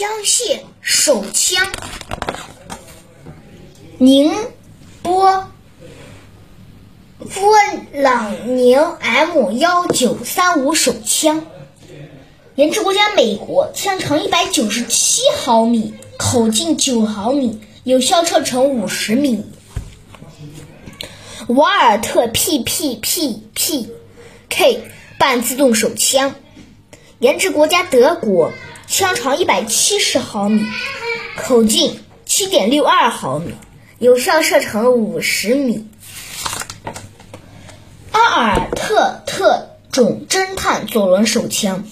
枪械手枪，宁波波朗宁 M 幺九三五手枪，研制国家美国，枪长一百九十七毫米，口径九毫米，有效射程五十米。瓦尔特 PPPPK 半自动手枪，研制国家德国，枪长一百七十毫米，口径七点六二毫米，有效射程五十米。阿尔特特种侦探左轮手枪，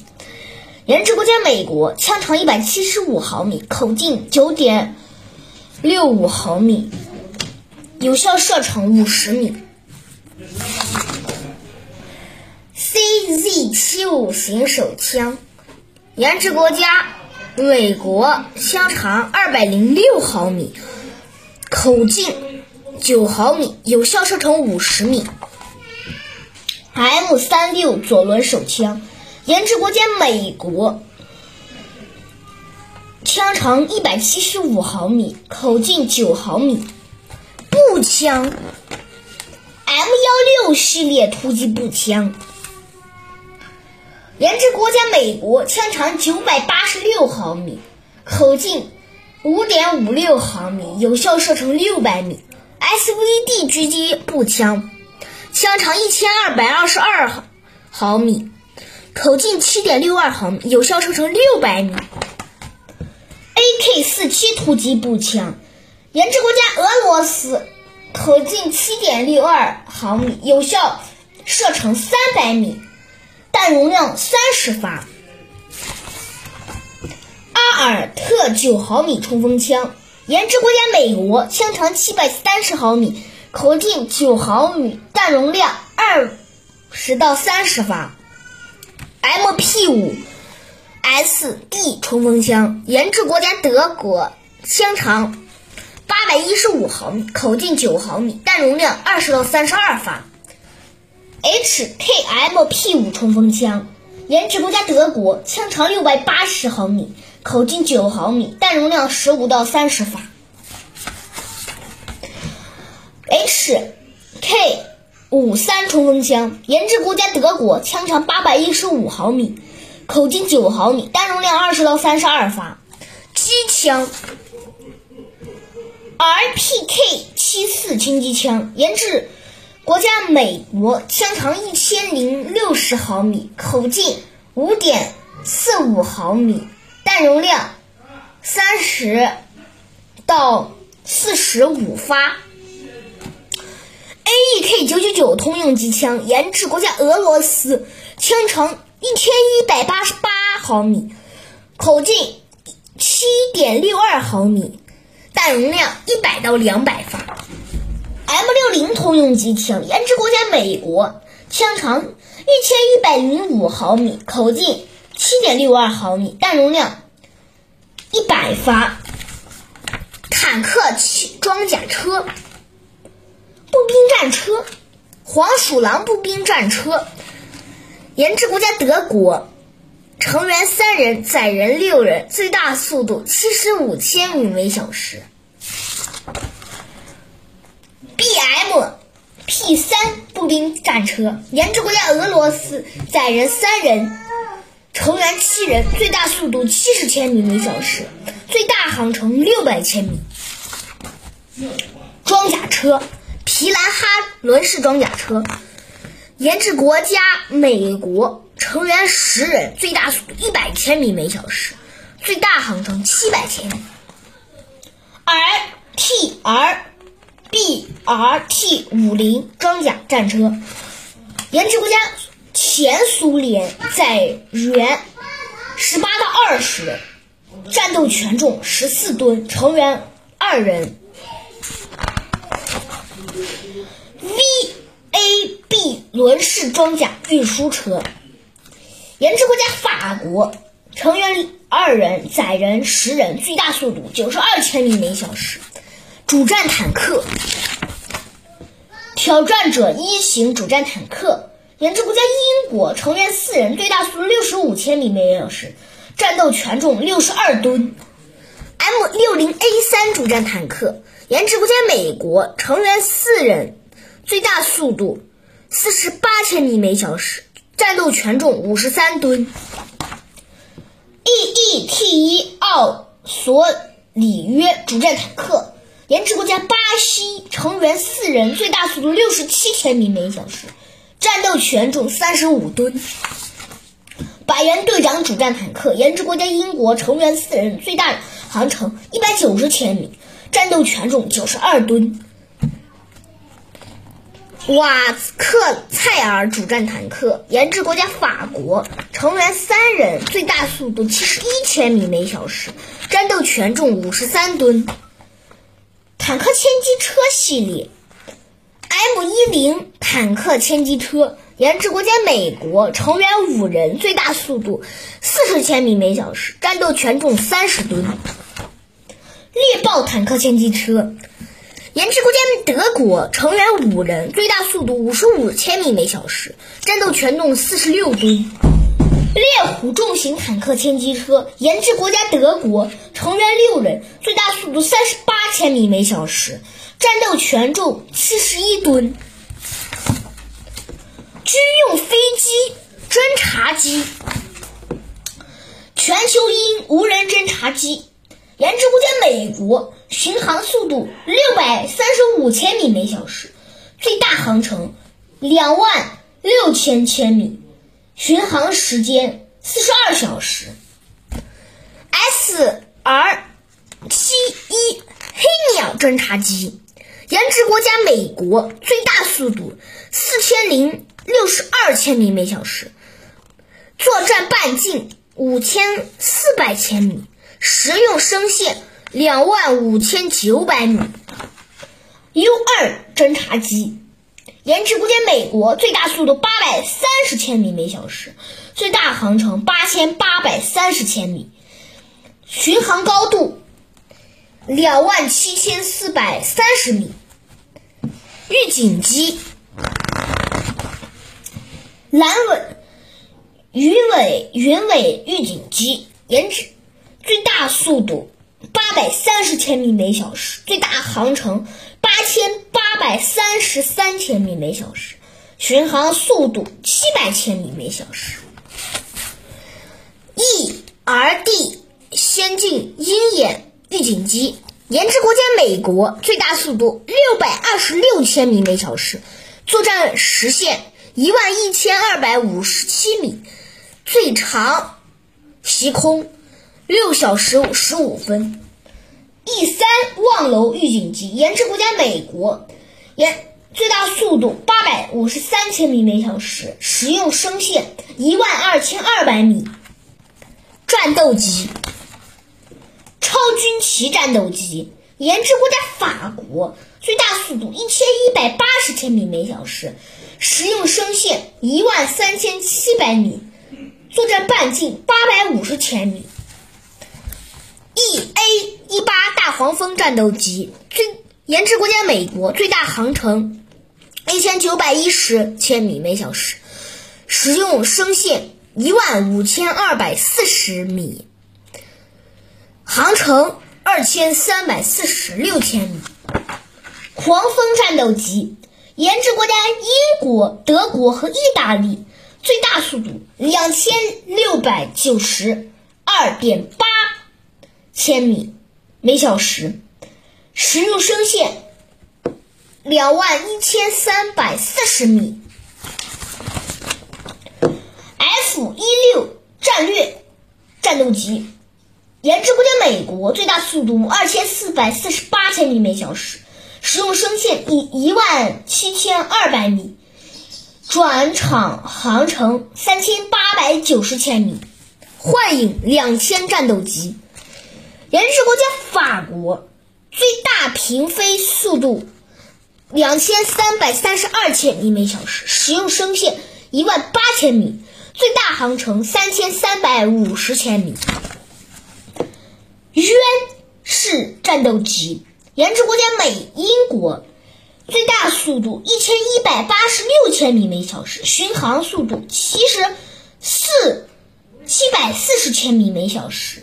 研制国家美国，枪长一百七十五毫米，口径九点六五毫米，有效射程五十米。CZ 七五型手枪，研制国家美国，枪长二百零六毫米，口径九毫米，有效射程五十米。M 三六左轮手枪，研制国家美国，枪长一百七十五毫米，口径九毫米。步枪，M 幺六系列突击步枪，研制国家美国，枪长九百八十六毫米，口径五点五六毫米，有效射程六百米。SVD 狙击步枪。枪长一千二百二十二毫毫米，口径七点六二毫米，有效射程六百米。AK 四七突击步枪，研制国家俄罗斯，口径七点六二毫米，有效射程三百米，弹容量三十发。阿尔特九毫米冲锋枪，研制国家美国，枪长七百三十毫米。口径九毫米，弹容量二十到三十发。MP 五 SD 冲锋枪，研制国家德国，枪长八百一十五毫米，口径九毫米，弹容量二十到三十二发。HKMP 五冲锋枪，研制国家德国，枪长六百八十毫米，口径九毫米，弹容量十五到三十发。HK 五三冲锋枪，研制国家德国，枪长八百一十五毫米，口径九毫米，弹容量二十到三十二发。机枪，RPK 七四轻机枪，研制国家美国，枪长一千零六十毫米，口径五点四五毫米，弹容量三十到四十五发。AEK 九九九通用机枪，研制国家俄罗斯，枪长一千一百八十八毫米，口径七点六二毫米，弹容量一百到两百发。M 六零通用机枪，研制国家美国，枪长一千一百零五毫米，口径七点六二毫米，弹容量一百发。坦克装甲车。步兵战车，黄鼠狼步兵战车，研制国家德国，成员三人，载人六人，最大速度七十五千米每小时。BM P 三步兵战车，研制国家俄罗斯，载人三人，成员七人，最大速度七十千米每小时，最大航程六百千米。装甲车。皮兰哈轮式装甲车，研制国家美国，成员十人，最大速度一百千米每小时，最大航程七百千米。R T R B R T 五零装甲战车，研制国家前苏联，载员十八到二十，战斗权重十四吨，成员二人。VAB 轮式装甲运输车，研制国家法国，成员二人，载人十人，最大速度九十二千米每小时。主战坦克，挑战者一型主战坦克，研制国家英国，成员四人，最大速度六十五千米每小时。战斗权重六十二吨。M 六零 A 三主战坦克，研制国家美国，成员四人，最大速度四十八千米每小时，战斗权重五十三吨。E E T 一奥索里约主战坦克，研制国家巴西，成员四人，最大速度六十七千米每小时，战斗权重三十五吨。百元队长主战坦克，研制国家英国，成员四人，最大航程一百九十千米，战斗权重九十二吨。瓦克蔡尔主战坦克，研制国家法国，成员三人，最大速度七十一千米每小时，战斗权重五十三吨。坦克歼击车系列，M 一零坦克歼击车，研制国家美国，成员五人，最大速度四十千米每小时，战斗权重三十吨。猎豹坦克歼击车。研制国家德国，成员五人，最大速度五十五千米每小时，战斗权重四十六吨。猎虎重型坦克歼击车，研制国家德国，成员六人，最大速度三十八千米每小时，战斗权重七十一吨。军用飞机侦察机，全球鹰无人侦察机。研制国家美国，巡航速度六百三十五千米每小时，最大航程两万六千千米，巡航时间四十二小时。S R 七一黑鸟侦察机，研制国家美国，最大速度四千零六十二千米每小时，作战半径五千四百千米。实用升限两万五千九百米。U 二侦察机，研制国家美国，最大速度八百三十千米每小时，最大航程八千八百三十千米，巡航高度两万七千四百三十米。预警机，蓝尾鱼尾云尾预警机，研制。最大速度八百三十千米每小时，最大航程八千八百三十三千米每小时，巡航速度七百千米每小时。E R D 先进鹰眼预警机，研制国家美国，最大速度六百二十六千米每小时，作战时限一万一千二百五十七米，最长袭空。六小时十五分，E 三望楼预警机，研制国家美国，研最大速度八百五十三千米每小时，实用声线一万二千二百米。战斗机，超军旗战斗机，研制国家法国，最大速度一千一百八十千米每小时，实用声线一万三千七百米，作战半径八百五十千米。E A 一八大黄蜂战斗机，最研制国家美国，最大航程一千九百一十千米每小时，实用声线一万五千二百四十米，航程二千三百四十六千米。黄蜂战斗机，研制国家英国、德国和意大利，最大速度两千六百九十二点八。千米每小时，实用声线两万一千三百四十米。F 一六战略战斗机，研制国家美国，最大速度二千四百四十八千米每小时，实用声线一一万七千二百米，转场航程三千八百九十千米。幻影两千战斗机。研制国家法国，最大平飞速度两千三百三十二千米每小时，实用声线一万八千米，最大航程三千三百五十千米。渊式战斗机，研制国家美英国，最大速度一千一百八十六千米每小时，巡航速度七十四七百四十千米每小时。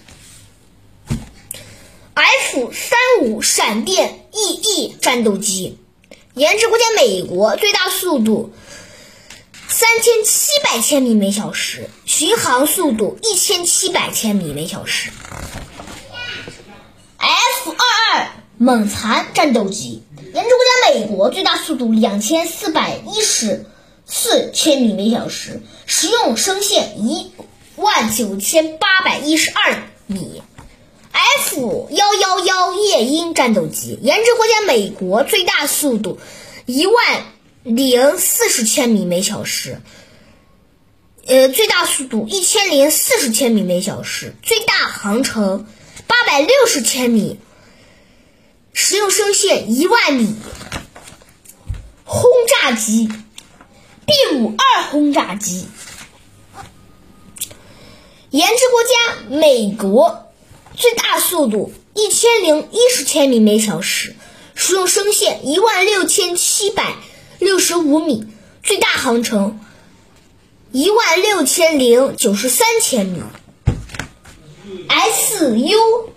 F 三五闪电 EE 战斗机，研制国家美国，最大速度三千七百千米每小时，巡航速度一千七百千米每小时。F 二二猛蚕战斗机，研制国家美国，最大速度两千四百一十四千米每小时，实用升限一万九千八百一十二米。F 幺幺幺夜鹰战斗机，研制国家美国，最大速度一万零四十千米每小时，呃，最大速度一千零四十千米每小时，最大航程八百六十千米，实用升限一万米。轰炸机 B 五二轰炸机，研制国家美国。最大速度一千零一十千米每小时，实用升限一万六千七百六十五米，最大航程一万六千零九十三千米。Su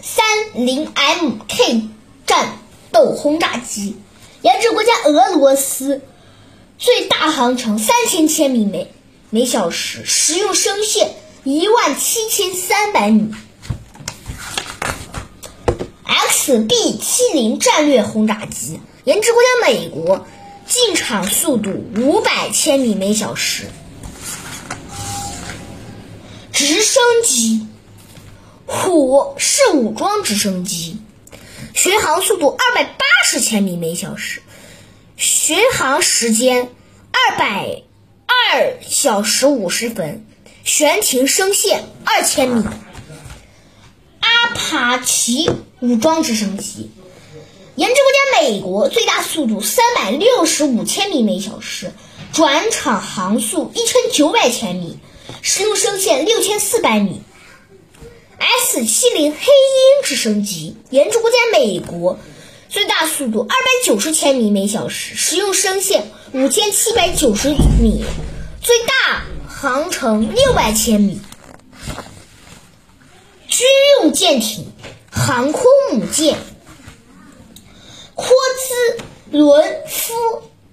三零 Mk 战斗轰炸机，研制国家俄罗斯，最大航程三千千米每每小时，实用升限一万七千三百米。B 七零战略轰炸机，研制国家美国，进场速度五百千米每小时。直升机，虎式武装直升机，巡航速度二百八十千米每小时，巡航时间二百二小时五十分，悬停升限二千米。阿帕奇。武装直升机，研制国家美国，最大速度三百六十五千米每小时，转场航速一千九百千米，实用升限六千四百米。S 七零黑鹰直升机，研制国家美国，最大速度二百九十千米每小时，实用升限五千七百九十米，最大航程六百千米。军用舰艇。航空母舰霍兹伦夫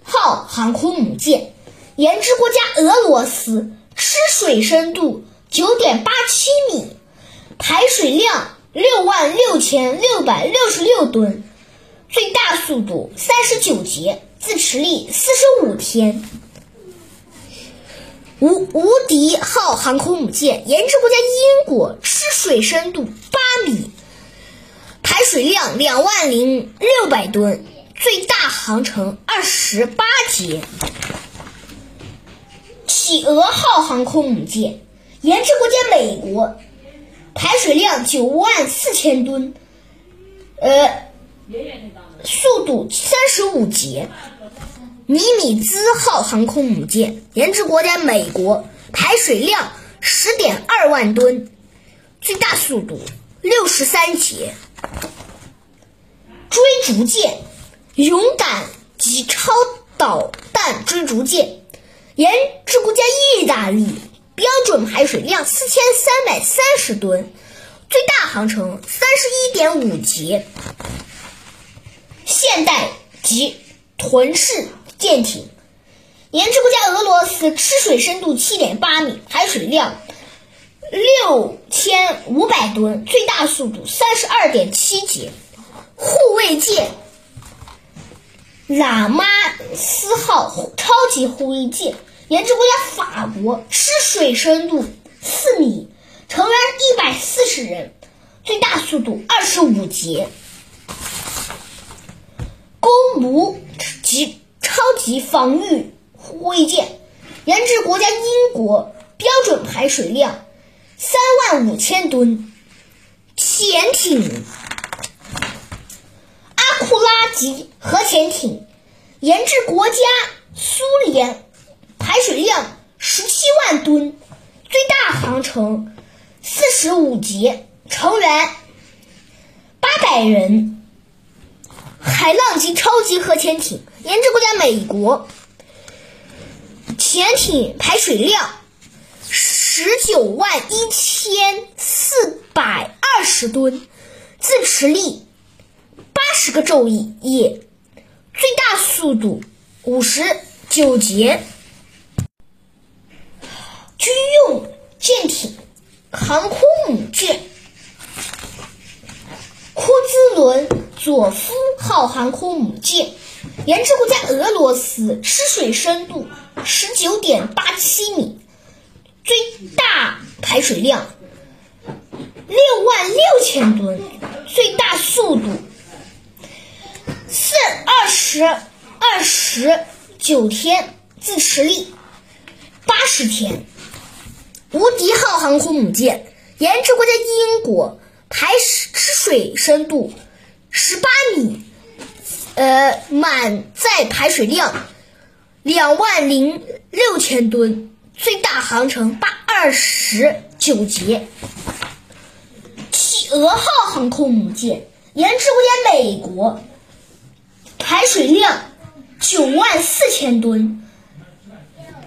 号航空母舰，研制国家俄罗斯，吃水深度九点八七米，排水量六万六千六百六十六吨，最大速度三十九节，自持力四十五天。无无敌号航空母舰，研制国家英国，吃水深度八米。排水量两万零六百吨，最大航程二十八节。企鹅号航空母舰，研制国家美国，排水量九万四千吨，呃，速度三十五节。尼米兹号航空母舰，研制国家美国，排水量十点二万吨，最大速度六十三节。追逐舰，勇敢级超导弹追逐舰，研制国家意大利，标准排水量四千三百三十吨，最大航程三十一点五节。现代级豚式舰艇，研制国家俄罗斯，吃水深度七点八米，排水量六千五百吨，最大速度三十二点七节。护卫舰，拉马斯号超级护卫舰，研制国家法国，吃水深度四米，成员一百四十人，最大速度二十五节。公奴级超级防御护卫舰，研制国家英国，标准排水量三万五千吨，潜艇阿。库拉级核潜艇，研制国家苏联，排水量十七万吨，最大航程四十五节，成员八百人。海浪级超级核潜艇，研制国家美国，潜艇排水量十。九万一千四百二十吨，自持力八十个昼夜，最大速度五十九节。军用舰艇，航空母舰，库兹伦佐夫号航空母舰，研制国在俄罗斯，吃水深度十九点八七米，最大排水量六万六千吨，最大速度四二十二十九天，自持力八十天。无敌号航空母舰，研制国在英国，排吃水深度十八米，呃，满载排水量两万零六千吨，最大航程八二十九节。企鹅号航空母舰，研制国家美国，排水量九万四千吨，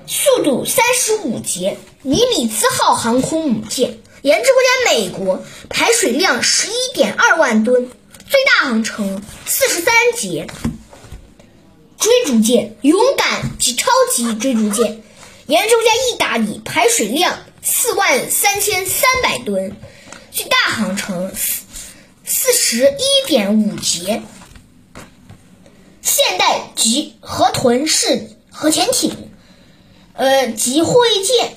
速度三十五节。尼米兹号航空母舰，研制国家美国，排水量十一点二万吨，最大航程四十三节。追逐舰，勇敢及超级追逐舰，研制国家意大利，排水量四万三千三百吨，最大航程四四十一点五节。现代级河豚式核潜艇，呃，及护卫舰。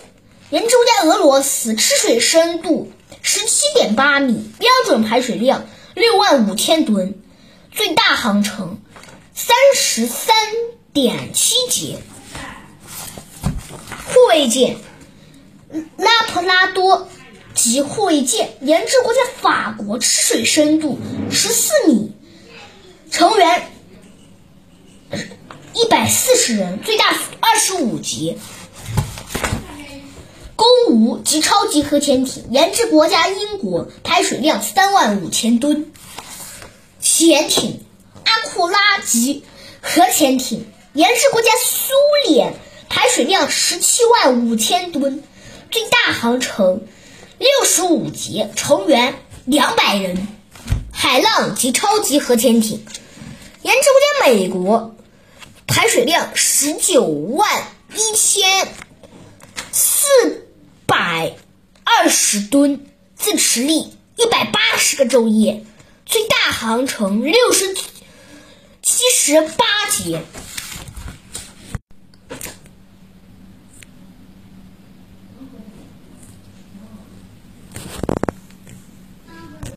研制国家俄罗斯，吃水深度十七点八米，标准排水量六万五千吨，最大航程三十三点七节。护卫舰拉普拉多级护卫舰，研制国家法国，吃水深度十四米，成员一百四十人，最大二十五节。公无及超级核潜艇，研制国家英国，排水量三万五千吨。潜艇阿库拉级核潜艇，研制国家苏联，排水量十七万五千吨，最大航程六十五节，成员两百人。海浪级超级核潜艇，研制国家美国，排水量十九万一千四。百二十吨，自持力一百八十个昼夜，最大航程六十七十八节。